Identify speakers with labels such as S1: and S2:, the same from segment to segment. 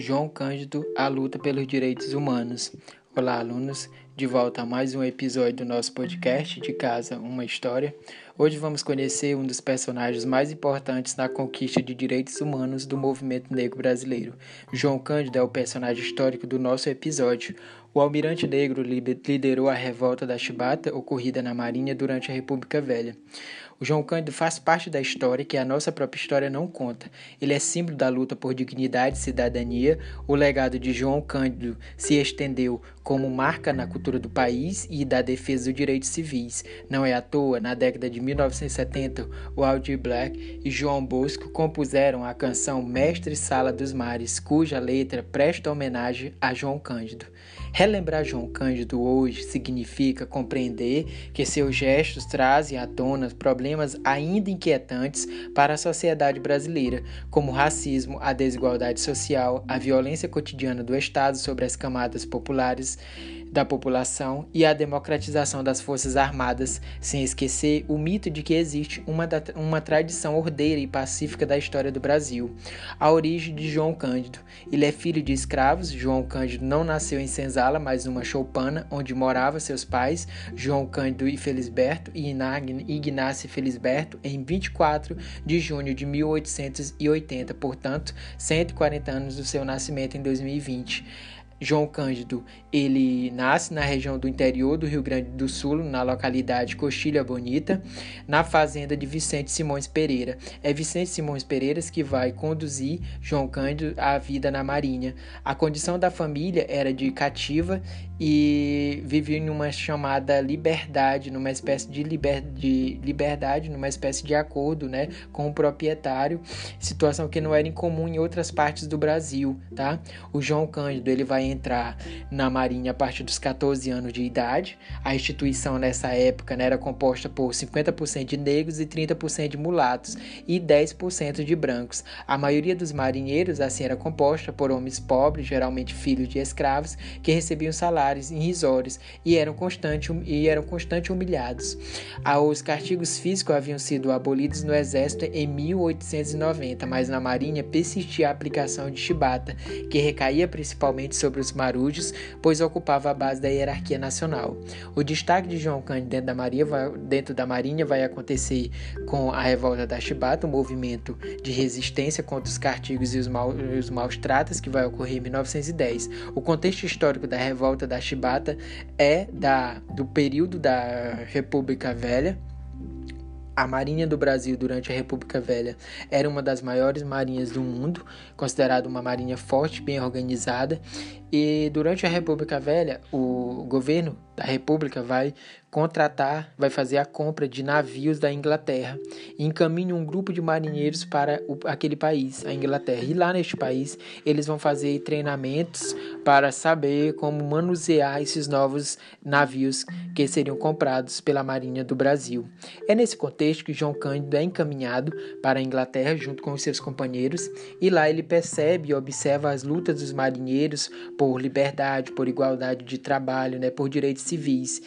S1: João Cândido, a luta pelos direitos humanos. Olá, alunos, de volta a mais um episódio do nosso podcast de casa, uma história. Hoje vamos conhecer um dos personagens mais importantes na conquista de direitos humanos do movimento negro brasileiro. João Cândido é o personagem histórico do nosso episódio. O almirante negro liderou a revolta da Chibata ocorrida na Marinha durante a República Velha. O João Cândido faz parte da história que a nossa própria história não conta. Ele é símbolo da luta por dignidade e cidadania. O legado de João Cândido se estendeu como marca na cultura do país e da defesa dos direitos civis. Não é à toa, na década de 1970, o Aldir Black e João Bosco compuseram a canção Mestre Sala dos Mares, cuja letra presta homenagem a João Cândido. Relembrar João Cândido hoje significa compreender que seus gestos trazem à tona problemas ainda inquietantes para a sociedade brasileira, como o racismo, a desigualdade social, a violência cotidiana do Estado sobre as camadas populares da população e a democratização das Forças Armadas, sem esquecer o mito de que existe uma, uma tradição ordeira e pacífica da história do Brasil. A origem de João Cândido. Ele é filho de escravos. João Cândido não nasceu em Senzala, mas numa choupana, onde moravam seus pais, João Cândido e Felisberto e Ignácio Felisberto, em 24 de junho de 1880, portanto, 140 anos do seu nascimento em 2020. João Cândido, ele nasce na região do interior do Rio Grande do Sul, na localidade Coxilha Bonita, na fazenda de Vicente Simões Pereira. É Vicente Simões Pereira que vai conduzir João Cândido à vida na Marinha. A condição da família era de cativa e vivia em uma chamada liberdade, numa espécie de, liber, de liberdade, numa espécie de acordo né, com o proprietário, situação que não era incomum em outras partes do Brasil. Tá? O João Cândido ele vai entrar na Marinha a partir dos 14 anos de idade. A instituição nessa época né, era composta por 50% de negros e 30% de mulatos e 10% de brancos. A maioria dos marinheiros assim era composta por homens pobres, geralmente filhos de escravos, que recebiam salários irrisórios e eram constante, e eram constante humilhados. Os castigos físicos haviam sido abolidos no exército em 1890, mas na marinha persistia a aplicação de chibata, que recaía principalmente sobre os marujos, pois ocupava a base da hierarquia nacional. O destaque de João Cândido dentro da, Maria dentro da Marinha vai acontecer com a revolta da Chibata, um movimento de resistência contra os castigos e os, mal, os maus tratos que vai ocorrer em 1910. O contexto histórico da revolta da Chibata é da, do período da República Velha, a Marinha do Brasil durante a República Velha era uma das maiores marinhas do mundo, considerada uma marinha forte, bem organizada, e durante a República Velha, o governo da República vai contratar, vai fazer a compra de navios da Inglaterra e encaminha um grupo de marinheiros para o, aquele país, a Inglaterra. E lá neste país, eles vão fazer treinamentos para saber como manusear esses novos navios que seriam comprados pela Marinha do Brasil. É nesse contexto que João Cândido é encaminhado para a Inglaterra junto com os seus companheiros e lá ele percebe e observa as lutas dos marinheiros por liberdade, por igualdade de trabalho, né, por direitos civis.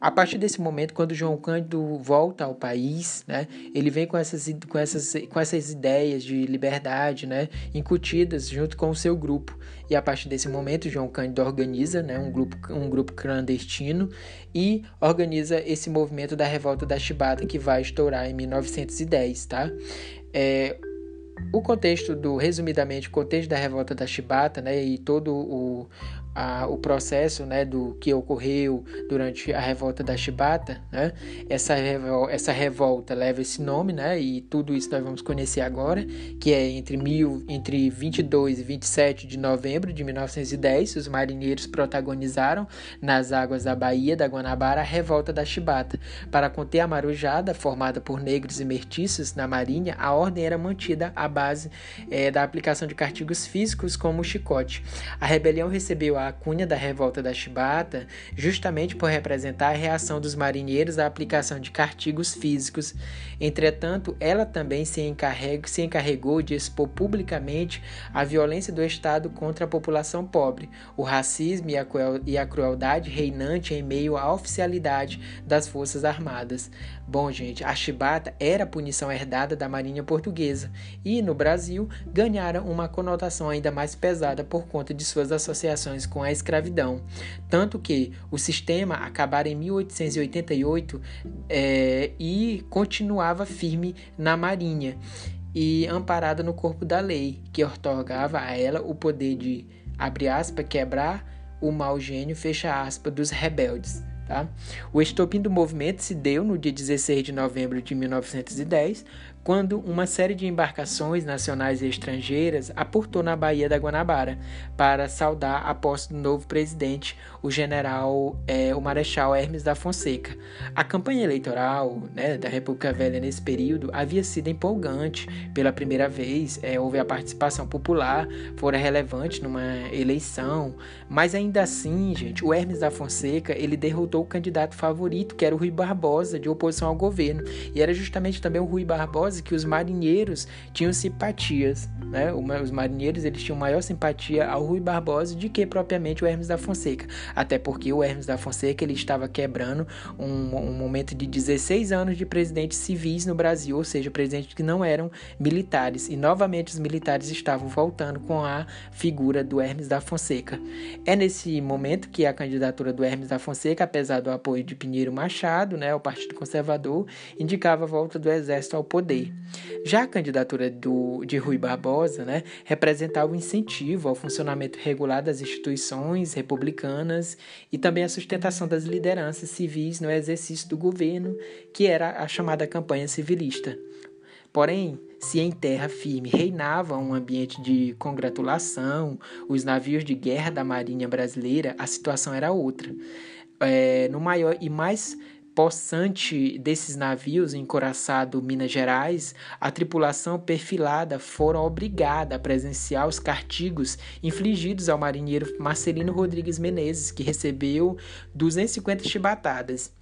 S1: A partir desse momento, quando João Cândido volta ao país, né, ele vem com essas, com, essas, com essas ideias de liberdade né, incutidas junto com o seu grupo. E a partir desse momento, João Cândido organiza né, um, grupo, um grupo clandestino e organiza esse movimento da Revolta da Chibata que vai estourar em 1910. Tá? É, o contexto do, resumidamente, o contexto da revolta da Chibata, né, e todo o, a, o processo né, do que ocorreu durante a revolta da Chibata, né? essa, revol essa revolta leva esse nome, né? e tudo isso nós vamos conhecer agora, que é entre, mil, entre 22 e 27 de novembro de 1910, os marinheiros protagonizaram nas águas da Baía da Guanabara a revolta da Chibata. Para conter a marujada, formada por negros e mestiços na marinha, a ordem era mantida à base é, da aplicação de castigos físicos como o chicote. A rebelião recebeu a a cunha da revolta da chibata justamente por representar a reação dos marinheiros à aplicação de castigos físicos. Entretanto, ela também se, encarrega, se encarregou de expor publicamente a violência do Estado contra a população pobre, o racismo e a, e a crueldade reinante em meio à oficialidade das Forças Armadas. Bom, gente, a chibata era a punição herdada da Marinha Portuguesa e, no Brasil, ganhara uma conotação ainda mais pesada por conta de suas associações com a escravidão. Tanto que o sistema acabara em 1888 é, e continuava firme na Marinha e amparada no corpo da lei, que otorgava a ela o poder de, abre aspas, quebrar o mau gênio, fecha aspas, dos rebeldes. Tá? O estopim do movimento se deu no dia 16 de novembro de 1910, quando uma série de embarcações nacionais e estrangeiras aportou na Baía da Guanabara para saudar a posse do novo presidente, o general, é, o Marechal Hermes da Fonseca. A campanha eleitoral né, da República Velha nesse período havia sido empolgante. Pela primeira vez, é, houve a participação popular, fora relevante numa eleição, mas ainda assim, gente, o Hermes da Fonseca ele derrotou o candidato favorito, que era o Rui Barbosa, de oposição ao governo, e era justamente também o Rui Barbosa que os marinheiros tinham simpatias, né? Os marinheiros eles tinham maior simpatia ao Rui Barbosa do que propriamente o Hermes da Fonseca, até porque o Hermes da Fonseca ele estava quebrando um, um momento de 16 anos de presidentes civis no Brasil, ou seja, presidentes que não eram militares, e novamente os militares estavam voltando com a figura do Hermes da Fonseca. É nesse momento que a candidatura do Hermes da Fonseca, apesar do apoio de Pinheiro Machado, né, o Partido Conservador, indicava a volta do exército ao poder. Já a candidatura do, de Rui Barbosa né, representava o um incentivo ao funcionamento regular das instituições republicanas e também a sustentação das lideranças civis no exercício do governo, que era a chamada campanha civilista. Porém, se em terra firme reinava um ambiente de congratulação, os navios de guerra da Marinha Brasileira, a situação era outra. É, no maior e mais possante desses navios encoraçado Minas Gerais, a tripulação perfilada foram obrigada a presenciar os castigos infligidos ao marinheiro Marcelino Rodrigues Menezes, que recebeu 250 chibatadas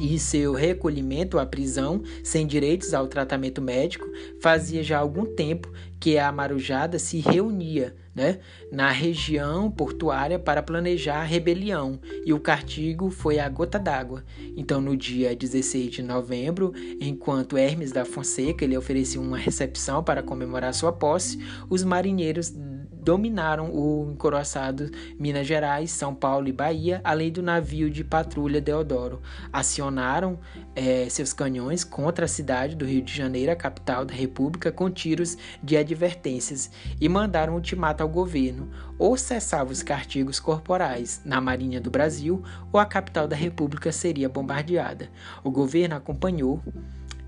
S1: e seu recolhimento à prisão, sem direitos ao tratamento médico, fazia já algum tempo que a Marujada se reunia né, na região portuária para planejar a rebelião, e o castigo foi a gota d'água. Então, no dia 16 de novembro, enquanto Hermes da Fonseca ele oferecia uma recepção para comemorar sua posse, os marinheiros dominaram o encoroçado Minas Gerais, São Paulo e Bahia, além do navio de patrulha Deodoro. Acionaram é, seus canhões contra a cidade do Rio de Janeiro, a capital da República, com tiros de advertências e mandaram ultimato ao governo: ou cessava os castigos corporais na Marinha do Brasil, ou a capital da República seria bombardeada. O governo acompanhou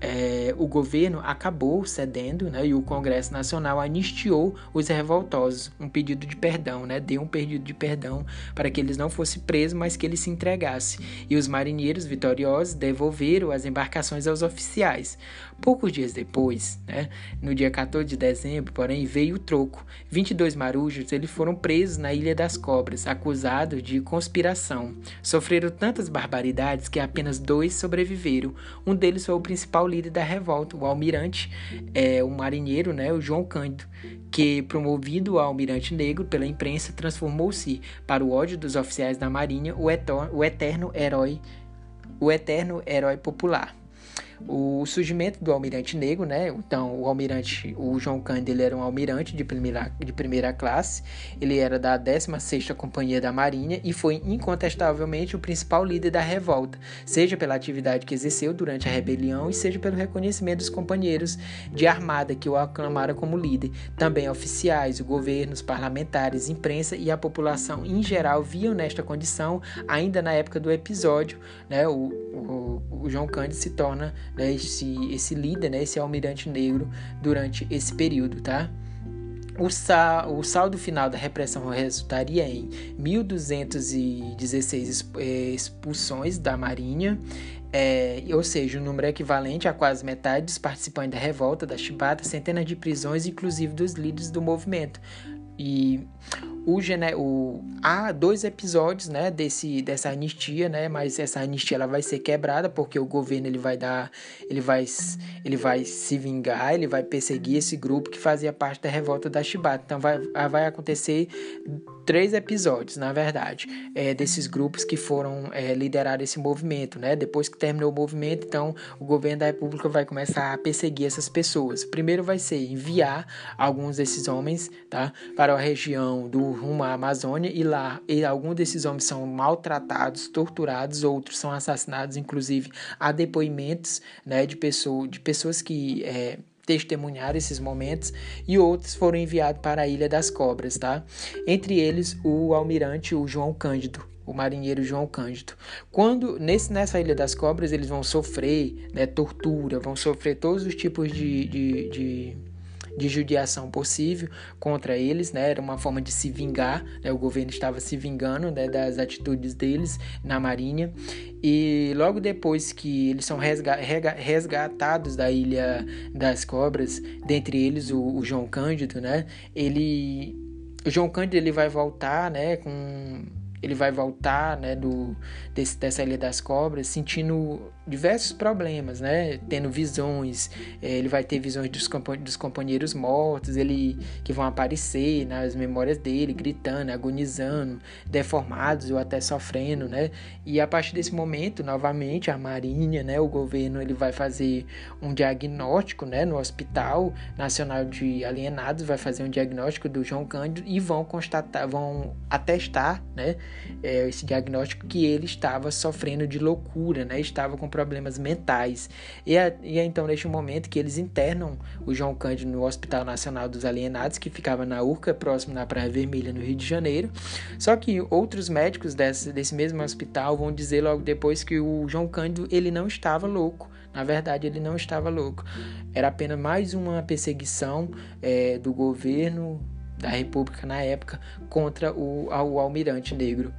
S1: é, o governo acabou cedendo né, e o Congresso Nacional anistiou os revoltosos, um pedido de perdão, né, deu um pedido de perdão para que eles não fossem presos, mas que eles se entregassem. E os marinheiros vitoriosos devolveram as embarcações aos oficiais. Poucos dias depois, né, no dia 14 de dezembro, porém, veio o troco. 22 marujos eles foram presos na Ilha das Cobras, acusados de conspiração. Sofreram tantas barbaridades que apenas dois sobreviveram. Um deles foi o principal líder da revolta, o almirante, é, o marinheiro, né, o João Cândido, que, promovido ao almirante negro pela imprensa, transformou-se, para o ódio dos oficiais da marinha, o, o eterno herói, o eterno herói popular o surgimento do almirante negro, né? Então, o almirante, o João Cândido, ele era um almirante de primeira, de primeira classe, ele era da 16ª Companhia da Marinha e foi incontestavelmente o principal líder da revolta, seja pela atividade que exerceu durante a rebelião e seja pelo reconhecimento dos companheiros de armada que o aclamaram como líder. Também oficiais, o governo, os parlamentares, imprensa e a população em geral viam nesta condição, ainda na época do episódio, né? O, o, o João Cândido se torna né, esse, esse líder, né, esse almirante negro durante esse período, tá? O, sal, o saldo final da repressão resultaria em 1.216 eh, expulsões da Marinha, é, ou seja, um número equivalente a quase metade dos participantes da revolta da Chibata, centenas de prisões, inclusive dos líderes do movimento. E o, o há dois episódios, né, desse dessa anistia, né, mas essa anistia ela vai ser quebrada porque o governo ele vai dar, ele vai ele vai se vingar, ele vai perseguir esse grupo que fazia parte da revolta da Chibata. Então vai vai acontecer três episódios, na verdade, é, desses grupos que foram é, liderar esse movimento, né? Depois que terminou o movimento, então o governo da República vai começar a perseguir essas pessoas. Primeiro vai ser enviar alguns desses homens, tá, para a região do rumo à Amazônia e lá e alguns desses homens são maltratados, torturados, outros são assassinados, inclusive há depoimentos, né, de pessoas de pessoas que é, testemunhar esses momentos e outros foram enviados para a Ilha das Cobras, tá? Entre eles o almirante o João Cândido, o marinheiro João Cândido. Quando nesse, nessa Ilha das Cobras eles vão sofrer né, tortura, vão sofrer todos os tipos de, de, de de judiação possível contra eles, né? Era uma forma de se vingar, né? O governo estava se vingando né? das atitudes deles na marinha. E logo depois que eles são resgatados da Ilha das Cobras, dentre eles o, o João Cândido, né? Ele o João Cândido ele vai voltar, né, com ele vai voltar né, do, desse, dessa Ilha das Cobras sentindo diversos problemas, né? Tendo visões, é, ele vai ter visões dos, dos companheiros mortos, ele que vão aparecer nas memórias dele, gritando, agonizando, deformados ou até sofrendo, né? E a partir desse momento, novamente, a Marinha, né, o governo, ele vai fazer um diagnóstico, né, no Hospital Nacional de Alienados, vai fazer um diagnóstico do João Cândido e vão constatar, vão atestar, né, é, esse diagnóstico que ele estava sofrendo de loucura, né? Estava com problemas mentais. E é, e é então neste momento que eles internam o João Cândido no Hospital Nacional dos Alienados, que ficava na Urca, próximo na Praia Vermelha, no Rio de Janeiro. Só que outros médicos desse, desse mesmo hospital vão dizer logo depois que o João Cândido ele não estava louco. Na verdade, ele não estava louco. Era apenas mais uma perseguição é, do governo da República na época contra o, o almirante negro.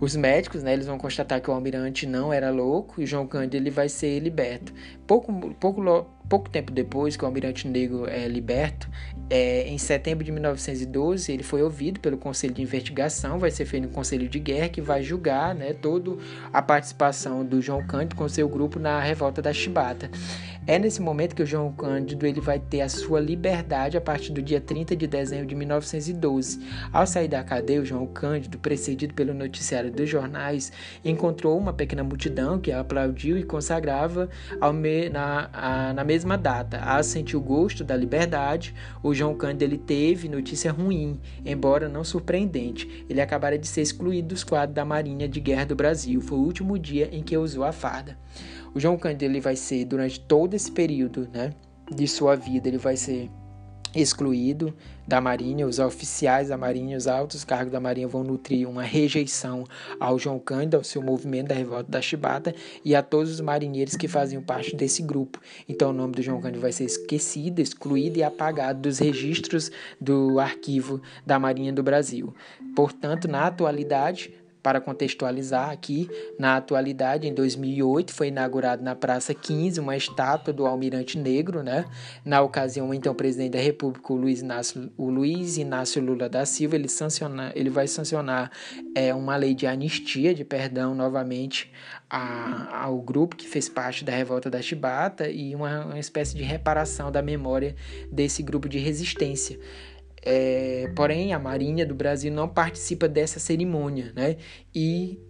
S1: Os médicos, né, eles vão constatar que o almirante não era louco e João Cândido ele vai ser liberto. Pouco, pouco, pouco tempo depois que o almirante negro é liberto, é, em setembro de 1912, ele foi ouvido pelo Conselho de Investigação, vai ser feito um Conselho de Guerra que vai julgar né, toda a participação do João Cândido com seu grupo na revolta da Chibata. É nesse momento que o João Cândido ele vai ter a sua liberdade a partir do dia 30 de dezembro de 1912. Ao sair da cadeia, o João Cândido, precedido pelo noticiário dos jornais, encontrou uma pequena multidão que aplaudiu e consagrava me, na, a, na mesma data. A sentir o gosto da liberdade, o João Cândido ele teve notícia ruim, embora não surpreendente. Ele acabara de ser excluído dos quadros da Marinha de Guerra do Brasil. Foi o último dia em que usou a farda. O João Cândido ele vai ser durante todo esse período, né, de sua vida, ele vai ser excluído da Marinha, os oficiais da Marinha, os altos cargos da Marinha vão nutrir uma rejeição ao João Cândido, ao seu movimento da revolta da Chibata e a todos os marinheiros que faziam parte desse grupo. Então o nome do João Cândido vai ser esquecido, excluído e apagado dos registros do arquivo da Marinha do Brasil. Portanto, na atualidade, para contextualizar aqui, na atualidade, em 2008, foi inaugurado na Praça 15 uma estátua do Almirante Negro, né? Na ocasião, o então presidente da República, o Luiz Inácio, o Luiz Inácio Lula da Silva, ele, sanciona, ele vai sancionar é, uma lei de anistia, de perdão, novamente, a, ao grupo que fez parte da revolta da Chibata e uma, uma espécie de reparação da memória desse grupo de resistência. É, porém, a Marinha do Brasil não participa dessa cerimônia, né? E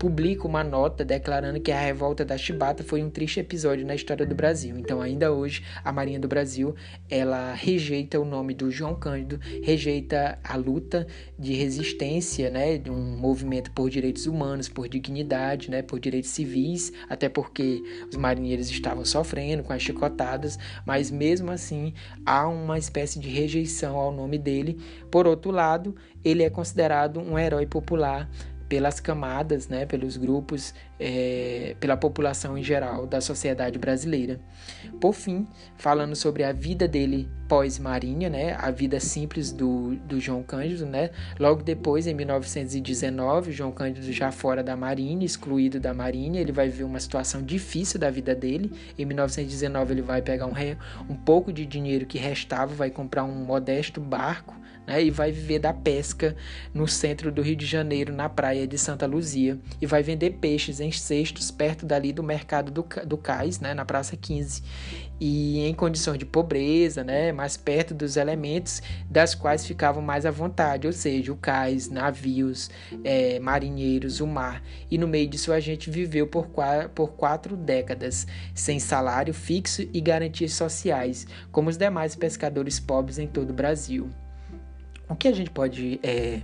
S1: publica uma nota declarando que a revolta da Chibata foi um triste episódio na história do Brasil. Então, ainda hoje, a Marinha do Brasil, ela rejeita o nome do João Cândido, rejeita a luta de resistência, né, de um movimento por direitos humanos, por dignidade, né, por direitos civis, até porque os marinheiros estavam sofrendo com as chicotadas, mas mesmo assim há uma espécie de rejeição ao nome dele. Por outro lado, ele é considerado um herói popular pelas camadas, né, pelos grupos, é, pela população em geral da sociedade brasileira. Por fim, falando sobre a vida dele pós-marinha, né, a vida simples do, do João Cândido, né, logo depois, em 1919, João Cândido já fora da marinha, excluído da marinha, ele vai ver uma situação difícil da vida dele. Em 1919 ele vai pegar um, um pouco de dinheiro que restava, vai comprar um modesto barco né, e vai viver da pesca no centro do Rio de Janeiro, na praia de Santa Luzia, e vai vender peixes em cestos perto dali do mercado do, do Cais, né, na Praça 15, e em condições de pobreza, né, mais perto dos elementos das quais ficavam mais à vontade, ou seja, o cais, navios, é, marinheiros, o mar. E no meio disso a gente viveu por, por quatro décadas, sem salário fixo e garantias sociais, como os demais pescadores pobres em todo o Brasil. O que a gente pode é,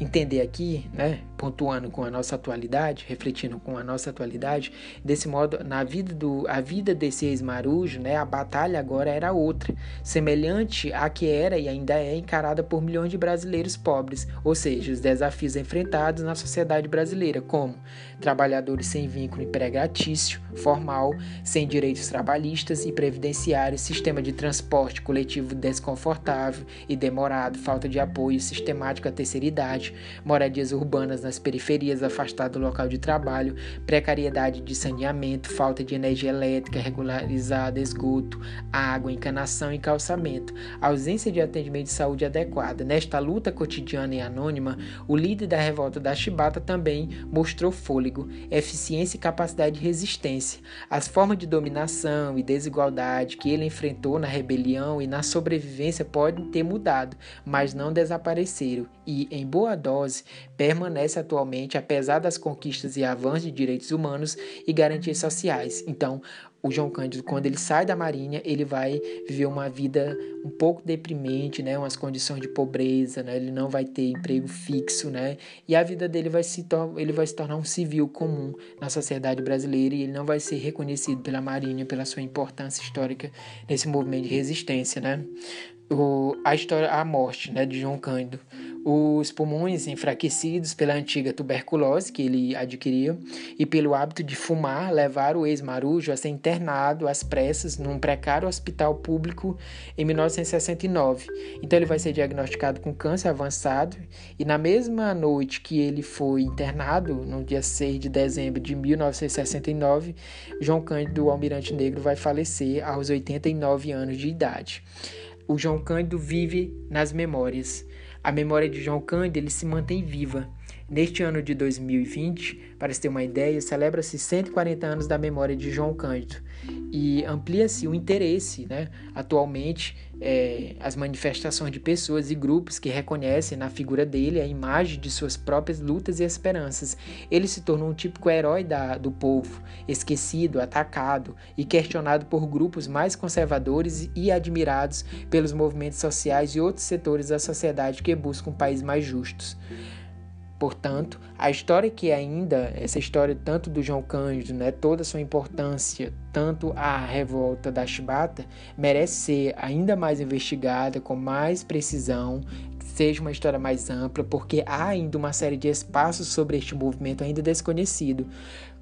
S1: entender aqui, né, pontuando com a nossa atualidade, refletindo com a nossa atualidade, desse modo, na vida do a vida desse ex-marujo, né, a batalha agora era outra, semelhante à que era e ainda é encarada por milhões de brasileiros pobres, ou seja, os desafios enfrentados na sociedade brasileira, como trabalhadores sem vínculo empregatício formal, sem direitos trabalhistas e previdenciários, sistema de transporte coletivo desconfortável e demorado, falta de apoio sistemático à terceira idade, moradias urbanas nas periferias afastadas do local de trabalho, precariedade de saneamento, falta de energia elétrica regularizada, esgoto, água, encanação e calçamento, ausência de atendimento de saúde adequada. Nesta luta cotidiana e anônima, o líder da revolta da Chibata também mostrou fôlego, eficiência e capacidade de resistência. As formas de dominação e desigualdade que ele enfrentou na rebelião e na sobrevivência podem ter mudado, mas não desapareceram e, em boa dose, permanece atualmente apesar das conquistas e avanços de direitos humanos e garantias sociais. Então, o João Cândido, quando ele sai da Marinha, ele vai viver uma vida um pouco deprimente, né? Umas condições de pobreza, né? Ele não vai ter emprego fixo, né? E a vida dele vai se, ele vai se tornar um civil comum na sociedade brasileira e ele não vai ser reconhecido pela Marinha pela sua importância histórica nesse movimento de resistência, né? O, a história, a morte, né, de João Cândido os pulmões enfraquecidos pela antiga tuberculose que ele adquiriu e pelo hábito de fumar levaram o ex-marujo a ser internado às pressas num precário hospital público em 1969. Então ele vai ser diagnosticado com câncer avançado e na mesma noite que ele foi internado, no dia 6 de dezembro de 1969, João Cândido Almirante Negro vai falecer aos 89 anos de idade. O João Cândido vive nas memórias. A memória de João Cândido ele se mantém viva. Neste ano de 2020, para se ter uma ideia, celebra-se 140 anos da memória de João Cândido e amplia-se o interesse, né? Atualmente, é, as manifestações de pessoas e grupos que reconhecem na figura dele a imagem de suas próprias lutas e esperanças. Ele se tornou um típico herói da, do povo, esquecido, atacado e questionado por grupos mais conservadores e admirados pelos movimentos sociais e outros setores da sociedade que buscam um país mais justos. Portanto, a história que ainda, essa história tanto do João Cândido, né, toda a sua importância, tanto a revolta da Chibata, merece ser ainda mais investigada com mais precisão, seja uma história mais ampla, porque há ainda uma série de espaços sobre este movimento ainda desconhecido.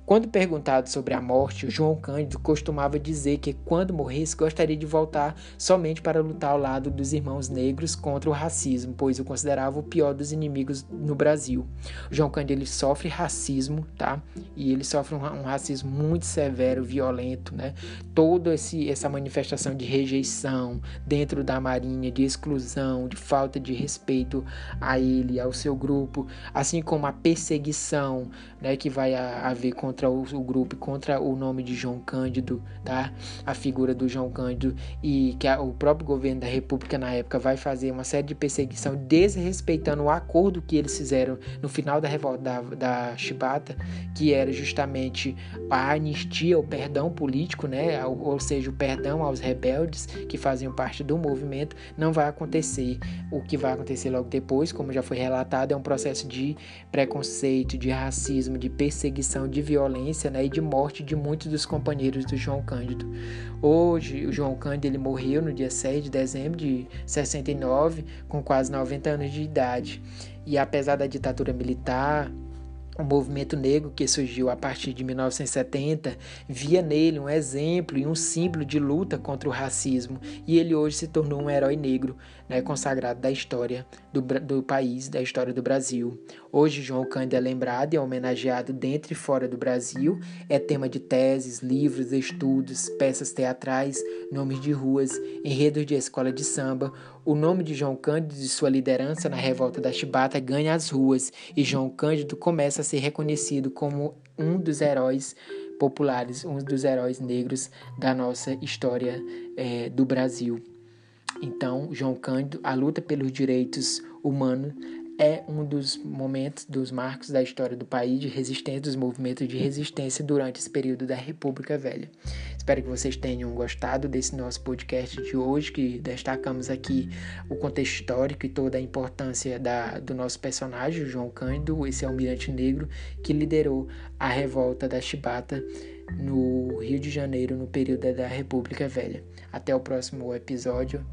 S1: Quando perguntado sobre a morte, João Cândido costumava dizer que quando morresse gostaria de voltar somente para lutar ao lado dos irmãos negros contra o racismo, pois o considerava o pior dos inimigos no Brasil. João Cândido ele sofre racismo, tá? E ele sofre um, um racismo muito severo, violento, né? Toda essa manifestação de rejeição dentro da Marinha, de exclusão, de falta de respeito a ele, ao seu grupo, assim como a perseguição, né, que vai haver contra contra o, o grupo, contra o nome de João Cândido, tá? A figura do João Cândido e que a, o próprio governo da República na época vai fazer uma série de perseguição desrespeitando o acordo que eles fizeram no final da revolta da, da Chibata, que era justamente a anistia, o perdão político, né? Ou, ou seja, o perdão aos rebeldes que faziam parte do movimento, não vai acontecer. O que vai acontecer logo depois, como já foi relatado, é um processo de preconceito, de racismo, de perseguição, de violência violência né, e de morte de muitos dos companheiros do João Cândido. Hoje, o João Cândido ele morreu no dia 6 de dezembro de 69, com quase 90 anos de idade. E apesar da ditadura militar, o movimento negro que surgiu a partir de 1970 via nele um exemplo e um símbolo de luta contra o racismo e ele hoje se tornou um herói negro né, consagrado da história do, do país, da história do Brasil. Hoje João Cândido é lembrado e é homenageado dentro e fora do Brasil, é tema de teses, livros, estudos, peças teatrais, nomes de ruas, enredos de escola de samba. O nome de João Cândido e sua liderança na revolta da Chibata ganha as ruas e João Cândido começa a ser reconhecido como um dos heróis populares, um dos heróis negros da nossa história é, do Brasil. Então, João Cândido, a luta pelos direitos humanos é um dos momentos, dos marcos da história do país de resistência, dos movimentos de resistência durante esse período da República Velha. Espero que vocês tenham gostado desse nosso podcast de hoje, que destacamos aqui o contexto histórico e toda a importância da, do nosso personagem, João Cândido, esse almirante negro que liderou a revolta da Chibata no Rio de Janeiro no período da República Velha. Até o próximo episódio.